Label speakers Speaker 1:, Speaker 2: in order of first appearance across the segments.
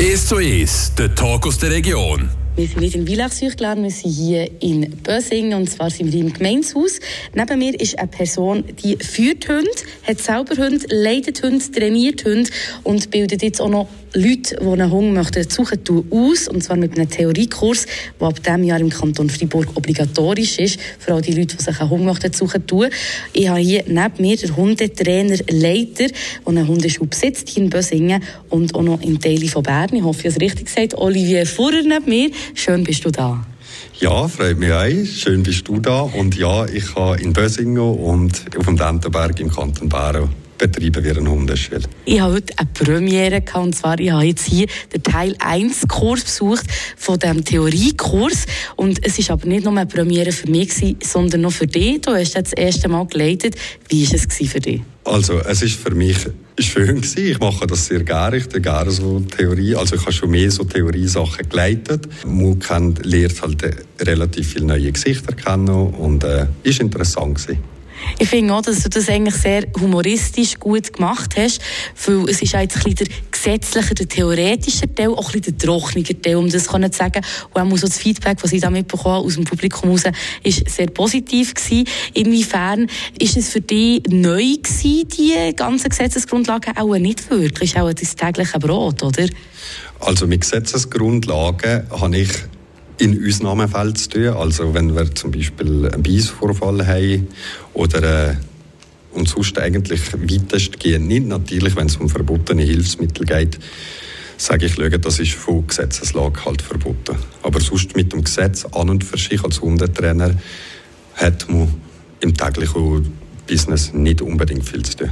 Speaker 1: 1 zu 1, der Talk aus der Region.
Speaker 2: Wir sind nicht in Villachseuch geladen, wir sind hier in Bösingen und zwar sind wir im Gemeinshaus. Neben mir ist eine Person, die führt Hunde, hat selber Hunde, leitet Hunde, trainiert Hunde und bildet jetzt auch noch Leute, die einen Hund möchten, suchen, aus. Und zwar mit einem Theoriekurs, der ab diesem Jahr im Kanton Freiburg obligatorisch ist. Für all die Leute, die sich einen Hund möchten, suchen. Ich habe hier neben mir den Hundetrainer Leiter, der einen Hundeschule besitzt, hier in Bösingen und auch noch in Teile von Bern. Ich hoffe, ich habe es richtig gesagt. Olivier Furrer neben mir. Schön bist du da.
Speaker 3: Ja, freut mich auch. Schön bist du da. Und ja, ich habe in Bösingen und auf dem Dentenberg im Kanton Bern betreiben wir eine Hundeschule.
Speaker 2: Ich habe heute eine Premiere gehabt, und zwar, ich habe jetzt hier den Teil 1 Kurs besucht von dem Theoriekurs und es ist aber nicht nur eine Premiere für mich gewesen, sondern noch für dich. Du hast das erste Mal geleitet. Wie war es für dich?
Speaker 3: Also, es ist für mich schön gewesen. Ich mache das sehr gerne. Ich tue gerne so Theorie. Also, ich habe schon mehr so Theoriesachen geleitet. Man kennt, lernt halt relativ viele neue Gesichter kennen und äh, ist interessant gewesen.
Speaker 2: Ich finde auch, dass du das eigentlich sehr humoristisch gut gemacht hast, weil es ist jetzt ein bisschen der gesetzliche, der theoretische Teil, auch ein bisschen der trockene Teil, um das zu sagen. Und auch das Feedback, das ich da mitbekommen aus dem Publikum raus, ist sehr positiv gewesen. Inwiefern ist es für dich neu gewesen, die ganzen Gesetzesgrundlagen? Auch nicht wirklich, ist auch das tägliche Brot, oder?
Speaker 3: Also mit Gesetzesgrundlagen habe ich in Ausnahmefällen zu tun. Also wenn wir zum Beispiel einen Beisvorfall haben oder äh, und sonst eigentlich weitestgehend nicht. Natürlich, wenn es um verbotene Hilfsmittel geht, sage ich, schaue, das ist von Gesetzeslage halt verboten. Aber sonst mit dem Gesetz an und für sich als Hundetrainer hat man im täglichen Business nicht unbedingt viel zu tun.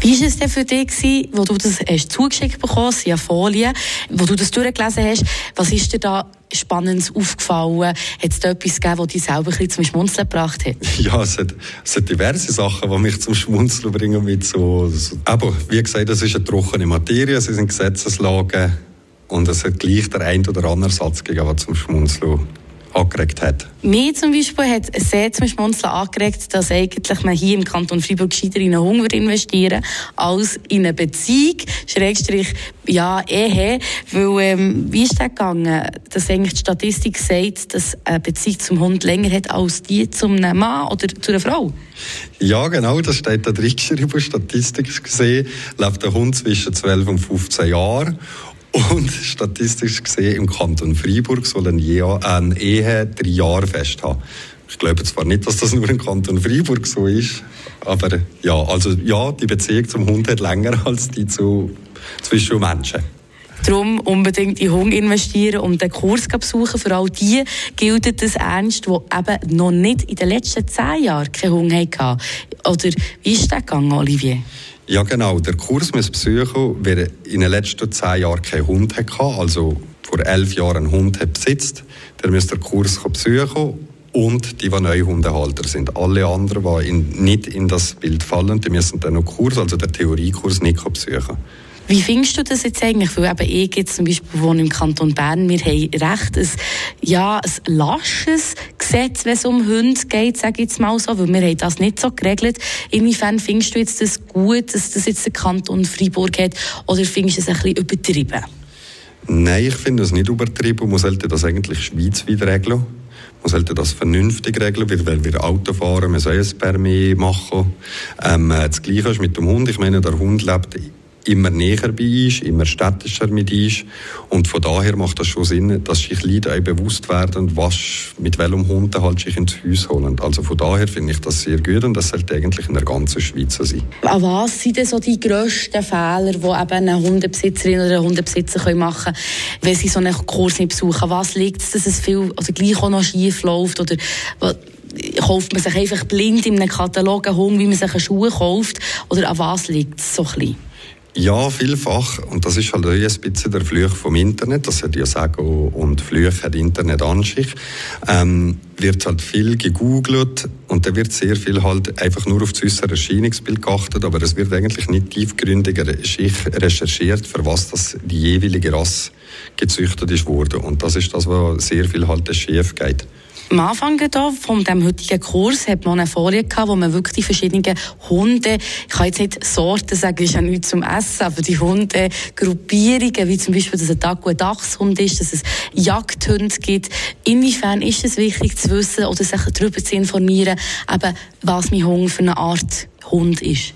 Speaker 2: Wie war es denn für dich, gewesen, wo du das hast zugeschickt bekommen hast, ja Folien, wo du das durchgelesen hast? Was ist dir da Spannendes aufgefallen? Hat es da etwas gegeben, das dich selber ein bisschen zum Schmunzeln gebracht hat?
Speaker 3: Ja, es hat, es hat diverse Sachen, die mich zum Schmunzeln bringen. Mit so, so. Aber wie gesagt, das ist eine trockene Materie, es sind Gesetzeslagen und es hat gleich der ein oder andere Satz gegeben, der zum Schmunzeln angeregt hat?
Speaker 2: Mir zum Beispiel hat sehr zum Schmunzeln angeregt, dass eigentlich man hier im Kanton Freiburg gescheiter in einen Hunger investieren als in eine Beziehung, Schrägstrich, ja, Ehe. Weil, ähm, wie ist das gegangen? Dass eigentlich die Statistik sagt, dass eine Beziehung zum Hund länger hat als die zum Mann oder zu einer Frau?
Speaker 3: Ja, genau, das steht da drin geschrieben. Statistisch gesehen lebt der Hund zwischen 12 und 15 Jahren. Und statistisch gesehen im Kanton Freiburg soll ein eine Ehe drei Jahre fest haben. Ich glaube zwar nicht, dass das nur im Kanton Freiburg so ist, aber ja, also ja, die Beziehung zum Hund hat länger als die zu, zwischen Menschen.
Speaker 2: Darum unbedingt in Hund investieren und den Kurs besuchen. Für all die gilt das ernst, die eben noch nicht in den letzten zehn Jahren keinen Hund hatten. Oder wie ist das gegangen, Olivier?
Speaker 3: Ja, genau. Der Kurs muss besuchen, wer in den letzten zehn Jahren keinen Hund hatte, also vor elf Jahren einen Hund hat besitzt, der muss den Kurs besuchen und die, die neue Hundehalter sind. Alle anderen, die in, nicht in das Bild fallen, die müssen dann noch Kurs, also den Theoriekurs, nicht besuchen.
Speaker 2: Wie findest du das jetzt eigentlich? Weil eben ich jetzt zum Beispiel wohne im Kanton Bern, wir haben recht ein, ja, ein lasches Gesetz, wenn es um Hunde geht, sage ich jetzt mal so, weil wir haben das nicht so geregelt. Inwiefern findest du jetzt das gut, dass das jetzt der Kanton Freiburg hat, oder findest du es ein bisschen übertrieben?
Speaker 3: Nein, ich finde es nicht übertrieben. Man sollte das eigentlich schweizweit regeln. Man sollte das vernünftig regeln, weil wir Auto fahren, wir sollen es per machen. Ähm, das Gleiche ist mit dem Hund. Ich meine, der Hund lebt immer näher bei ist, immer städtischer mit ist. Und von daher macht das schon Sinn, dass sich Leute auch bewusst werden, was, mit welchem Hund halt sich ins Haus holen. Also von daher finde ich das sehr gut und das sollte eigentlich in der ganzen Schweiz sein.
Speaker 2: An was sind denn so die grössten Fehler, die eben eine Hundebesitzerin oder ein Hundebesitzer machen können, wenn sie so einen Kurs nicht besuchen? Was liegt es, dass es viel, oder gleich auch noch schief läuft oder kauft man sich einfach blind in einem Katalog einen Hund, wie man sich eine Schuhe kauft? Oder an was liegt es so ein bisschen?
Speaker 3: Ja, vielfach. Und das ist halt ein bisschen der Fluch vom Internet. Das hat ja Sagen und Fluch hat Internet an sich. Ähm, wird halt viel gegoogelt und da wird sehr viel halt einfach nur auf das äußere Erscheinungsbild geachtet, aber es wird eigentlich nicht tiefgründiger recherchiert, für was das die jeweilige Rasse gezüchtet ist worden. Und das ist das, was sehr viel halt schief geht.
Speaker 2: Am Anfang hier von dem heutigen Kurs hat man eine Folie gehabt, wo man wirklich die verschiedenen Hunde, ich kann jetzt nicht Sorten sagen, ist ja nichts zum Essen, aber die Hundegruppierungen, wie zum Beispiel, dass ein Dagu ein Dachshund ist, dass es Jagdhunde gibt. Inwiefern ist es wichtig zu wissen oder sich darüber zu informieren, eben, was mein Hund für eine Art Hund ist?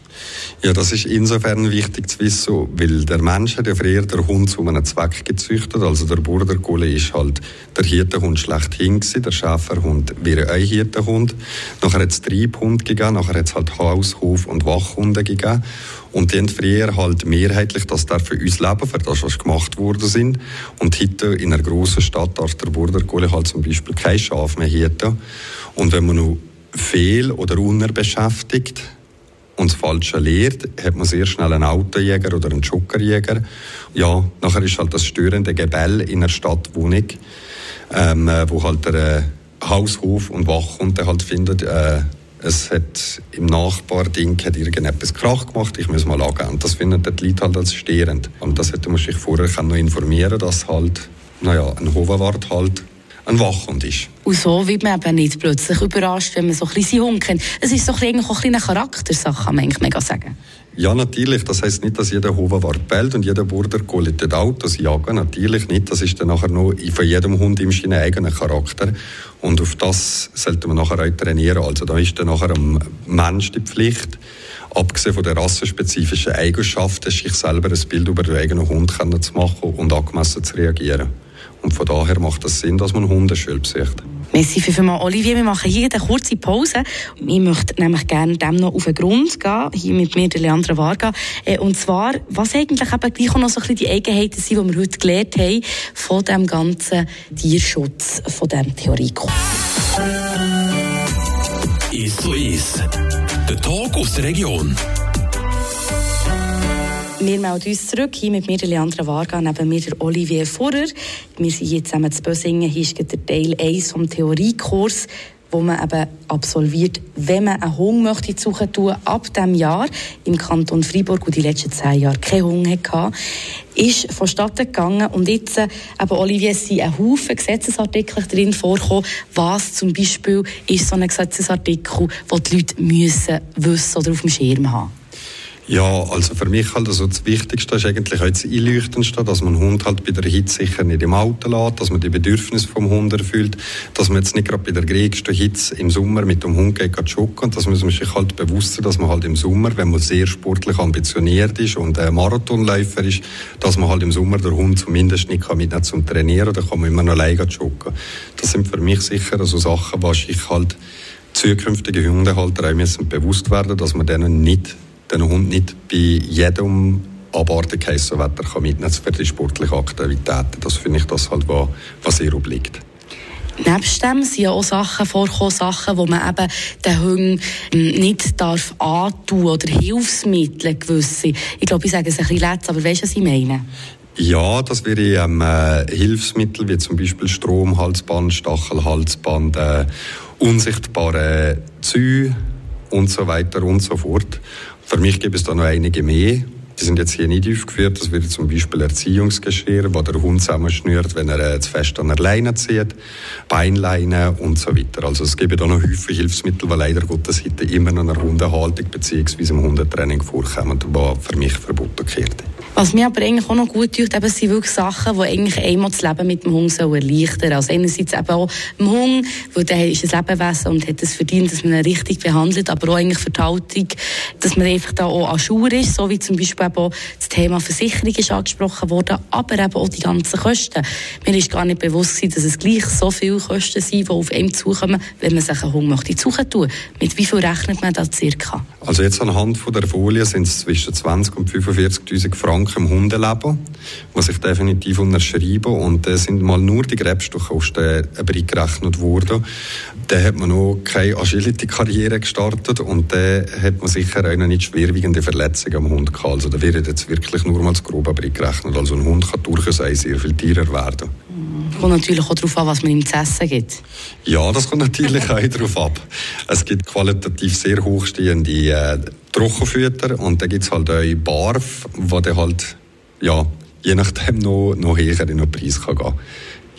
Speaker 3: Ja, das ist insofern wichtig zu wissen, weil der Mensch hat ja früher den Hund zu einem Zweck gezüchtet. Also der Border Collie ist halt der Hirtenhund schlechthin gewesen, der Schäferhund wäre ein Hirtenhund. Nachher hat es Treibhund gegeben, nachher hat es halt Haus-, Hof- und Wachhunde gegeben. Und die haben früher halt mehrheitlich das für uns leben, für das, was gemacht worden sind. Und heute in einer grossen Stadt darf der Border halt zum Beispiel kein Schaf mehr hirten. Und wenn man noch fehl- oder unterbeschäftigt und das Falsche lehrt, hat man sehr schnell einen Autojäger oder einen Joggerjäger. Ja, nachher ist halt das störende Gebell in einer Stadtwohnung, ähm, äh, wo halt der äh, Haushof und Wachhund halt findet, äh, es hat im Nachbarding hat irgendetwas Krach gemacht, ich muss mal angehen. Das finden die Leute halt als störend. Und das hätte man sich vorher noch informieren dass halt, naja, ein Hoverwart halt ein Wachhund ist.
Speaker 2: Und so wird man eben nicht plötzlich überrascht, wenn man so ein bisschen Hund kennt. Es ist so ein bisschen auch eine Charaktersache, kann man eigentlich mega sagen.
Speaker 3: Ja, natürlich. Das heißt nicht, dass jeder Hoverwart bellt und jeder Border Collie Autos jagen. Natürlich nicht. Das ist dann nachher nur von jedem Hund im seinen eigenen Charakter. Und auf das sollte man nachher auch trainieren. Also da ist dann nachher am Mensch die Pflicht, abgesehen von der rassenspezifischen Eigenschaften, sich selber ein Bild über den eigenen Hund zu machen und angemessen zu reagieren. Und von daher macht es das Sinn, dass man Hundeschule besucht.
Speaker 2: Merci vielmals, Olivier. Wir machen hier eine kurze Pause. Ich möchte nämlich gerne dem noch auf den Grund gehen, hier mit mir, der Leandra Varga. Äh, und zwar, was eigentlich eben gleich noch so ein bisschen die Eigenheiten sind, die wir heute gelernt haben, von dem ganzen Tierschutz, von diesem Theoriekurs.
Speaker 1: Ist so ist. Der Talk aus der Region.
Speaker 2: Wir melden uns zurück, hier mit mir, Leandra Varga, neben mir der Olivier Furrer. Wir sind hier zusammen zu Bösingen. Hier ist der Teil 1 vom Theoriekurs, wo man eben absolviert, wenn man einen Hund möchte suchen tun, ab diesem Jahr im Kanton Freiburg, wo die letzten zehn Jahre keinen Hund hatte, ist vonstatten gegangen und jetzt, äh, eben Olivier, sind ein Haufen Gesetzesartikel drin vorkommen, was zum Beispiel ist so ein Gesetzesartikel, den die Leute müssen wissen oder auf dem Schirm haben
Speaker 3: ja, also für mich halt also das Wichtigste ist eigentlich auch das Einleuchtendste, dass man den Hund halt bei der Hitze sicher nicht im Auto lässt, dass man die Bedürfnisse vom Hund erfüllt, dass man jetzt nicht gerade bei der größten Hitze im Sommer mit dem Hund geht joggen und das muss man sich halt bewusst sein, dass man halt im Sommer, wenn man sehr sportlich ambitioniert ist und ein Marathonläufer ist, dass man halt im Sommer den Hund zumindest nicht kann mitnehmen zum Trainieren, da kann man immer noch alleine joggen. Das sind für mich sicher also Sachen, was ich halt zukünftige Hundehalter auch müssen bewusst werden, dass man denen nicht den Hund nicht bei jedem abartig heißen Wetter kann mitnehmen für die sportlichen Aktivitäten. Das finde ich das halt, was, was ihr obliegt.
Speaker 2: Nebst dem sind ja auch Sachen vorkommen, Sachen, wo man eben den Hunden nicht darf antun oder Hilfsmittel gewisse. Ich glaube, ich sage es ein bisschen letzt, aber weißt du, was ich meine?
Speaker 3: Ja, das wäre ähm, äh, Hilfsmittel wie zum Beispiel Stromhalsband, Stachelhalsband, äh, unsichtbare Züge und so weiter und so fort. Für mich gibt es da noch einige mehr. Die sind jetzt hier nicht aufgeführt. Das wäre zum Beispiel Erziehungsgeschirr, wo der Hund zusammenschnürt, wenn er äh, zu fest an der Leine zieht, Beinleine und so weiter. Also es gibt da noch häufig Hilfsmittel, die leider Gottes heute immer noch in einer Hundehaltung bzw. im Hundetraining vorkommen, die für mich verboten gehört.
Speaker 2: Was mir aber eigentlich auch noch gut tut, eben, sind wirklich Sachen, die eigentlich einmal das Leben mit dem Hund erleichtern sollen. Also einerseits eben auch dem Hund, weil der ist ein Lebewesen und hat es verdient, dass man ihn richtig behandelt, aber auch eigentlich für die Haltung, dass man einfach da auch an Schuhe ist, so wie zum Beispiel eben auch das Thema Versicherung ist angesprochen worden, aber eben auch die ganzen Kosten. Mir ist gar nicht bewusst gewesen, dass es gleich so viele Kosten sind, die auf einem zukommen, wenn man sich einen Hund möchte suchen tun. Mit wie viel rechnet man da circa?
Speaker 3: Also jetzt anhand von der Folie sind es zwischen 20 und 45.000 Franken Franken im Hundeleben, was ich definitiv unterschreibe. Und da sind mal nur die Gräbstoffkosten berechnet worden. Da hat man noch keine Agility-Karriere gestartet und da hat man sicher auch noch nicht schwerwiegende Verletzungen am Hund gehabt. Also da wird jetzt wirklich nur mal das Grobe berechnet. Also ein Hund kann durchaus sehr viel teurer werden.
Speaker 2: Kommt natürlich auch darauf an, was man ihm zu essen gibt.
Speaker 3: Ja, das kommt natürlich auch darauf ab. Es gibt qualitativ sehr hochstehende äh, Trockenfütter und dann gibt es halt auch Barf, wo der halt, ja, je nachdem noch, noch höher in den Preis kann gehen.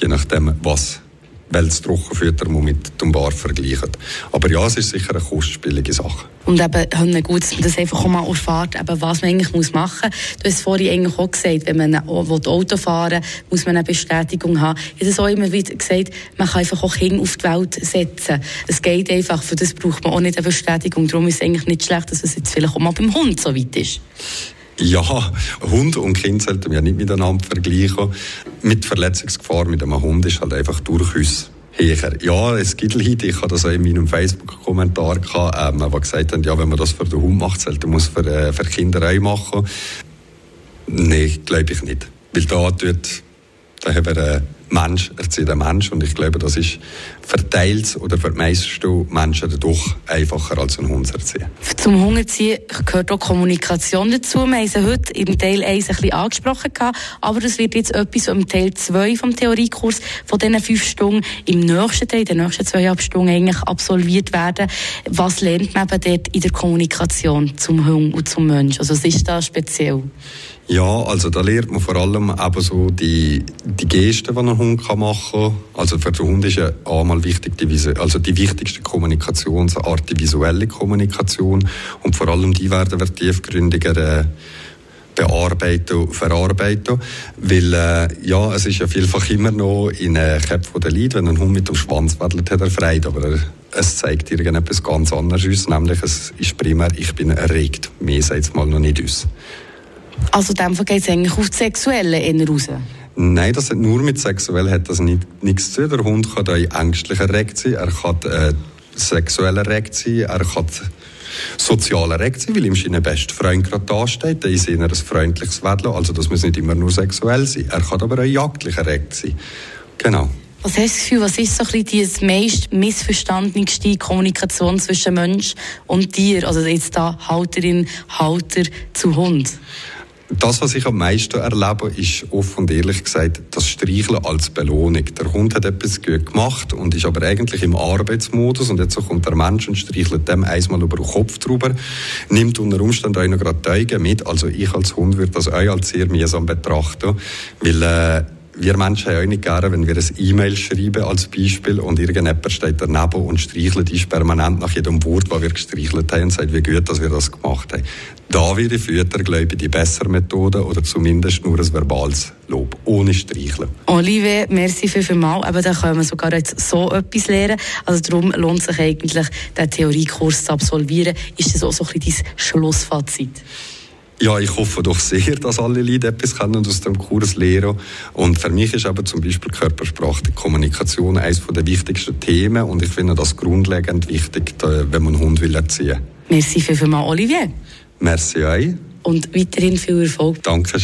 Speaker 3: Je nachdem, was weil das Trockenfutter mit dem Bar vergleichen. Aber ja, es ist sicher eine kostspielige Sache.
Speaker 2: Und eben gut, dass man das einfach auch mal erfährt, eben, was man eigentlich muss machen muss. Du hast vorhin eigentlich auch gesagt, wenn man Auto fahren will, muss man eine Bestätigung haben. Ich habe es auch immer wieder gesagt, man kann einfach auch Kinder auf die Welt setzen. Es geht einfach, für das braucht man auch nicht eine Bestätigung. Darum ist es eigentlich nicht schlecht, dass es jetzt vielleicht auch mal beim Hund so weit ist.
Speaker 3: Ja, Hund und Kind sollten wir nicht miteinander vergleichen. Mit Verletzungsgefahr mit einem Hund ist halt einfach durchaus höher. Ja, es gibt Leute, ich habe das auch in meinem Facebook-Kommentar gehabt, ähm, die gesagt haben, ja, wenn man das für den Hund macht, sollte man es für, äh, für Kinder auch machen. Nein, glaube ich nicht. Weil da tut, da haben wir, äh, Mensch erzieht ein Mensch und ich glaube, das ist verteilt oder für die meisten Menschen doch einfacher als ein Hund zu erziehen.
Speaker 2: Zum Hungerziehen gehört auch Kommunikation dazu. Wir haben es heute im Teil 1 ein bisschen angesprochen, aber das wird jetzt etwas im Teil 2 vom Theoriekurs von diesen fünf Stunden im nächsten Teil, in den nächsten zweieinhalb Stunden eigentlich absolviert werden. Was lernt man eben dort in der Kommunikation zum Hund und zum Mensch? Also was ist da speziell?
Speaker 3: Ja, also da lernt man vor allem eben so die, die Gesten, die ein Hund machen kann. Also für den Hund ist ja einmal wichtig, die, also die wichtigste Kommunikationsart, die visuelle Kommunikation. Und vor allem die werden wir tiefgründiger äh, bearbeiten, verarbeiten. Weil, äh, ja, es ist ja vielfach immer noch in den Köpfen der Leute, wenn ein Hund mit dem Schwanz wedelt, hat er Freude. Aber er, es zeigt irgendetwas ganz anderes aus, nämlich es ist primär, ich bin erregt. Mehr sagt es mal noch nicht aus.
Speaker 2: Also in dem Fall geht es eigentlich auf das Sexuelle eher raus?
Speaker 3: Nein, das hat nur mit sexuell hat das nicht, nichts zu tun. Der Hund kann ängstlich erregt sein, er kann äh, sexuell erregt sein, er kann sozial erregt sein, weil ihm sein bester Freund gerade da steht. Da ist eher ein freundliches Wedeln, also das muss nicht immer nur sexuell sein. Er kann aber auch jagdlich erregt sein. Genau.
Speaker 2: Was hast du das Gefühl, was ist so ein bisschen die meist missverstandenste Kommunikation zwischen Mensch und Tier? Also jetzt da Halterin, Halter zu Hund.
Speaker 3: Das, was ich am meisten erlebe, ist offen und ehrlich gesagt das Streicheln als Belohnung. Der Hund hat etwas gut gemacht und ist aber eigentlich im Arbeitsmodus und jetzt kommt der Mensch und streichelt dem einmal über den Kopf drüber, nimmt unter Umständen auch noch gerade Teugen mit. Also ich als Hund würde das auch als sehr mühsam betrachten, weil äh, wir Menschen haben auch nicht gerne, wenn wir ein E-Mail schreiben als Beispiel und irgendjemand steht daneben und streichelt uns permanent nach jedem Wort, das wir gestreichelt haben und sagt, wie gut, dass wir das gemacht haben. Da wäre Fütter, glaube ich, die bessere Methode oder zumindest nur ein verbales Lob, ohne Streicheln.
Speaker 2: Olivier, merci vielmals. Aber da können wir sogar jetzt so etwas lernen. Also darum lohnt sich eigentlich, den Theoriekurs zu absolvieren. Ist das auch so ein bisschen dein Schlussfazit?
Speaker 3: Ja, ich hoffe doch sehr, dass alle Leute etwas können aus dem Kurs lernen. Und für mich ist aber zum Beispiel Körpersprache, die Kommunikation eines der wichtigsten Themen. Und ich finde das grundlegend wichtig, wenn man einen Hund will erziehen.
Speaker 2: Merci vielmals, Olivier.
Speaker 3: Merci euch.
Speaker 2: Und weiterhin viel Erfolg.
Speaker 3: Dankeschön.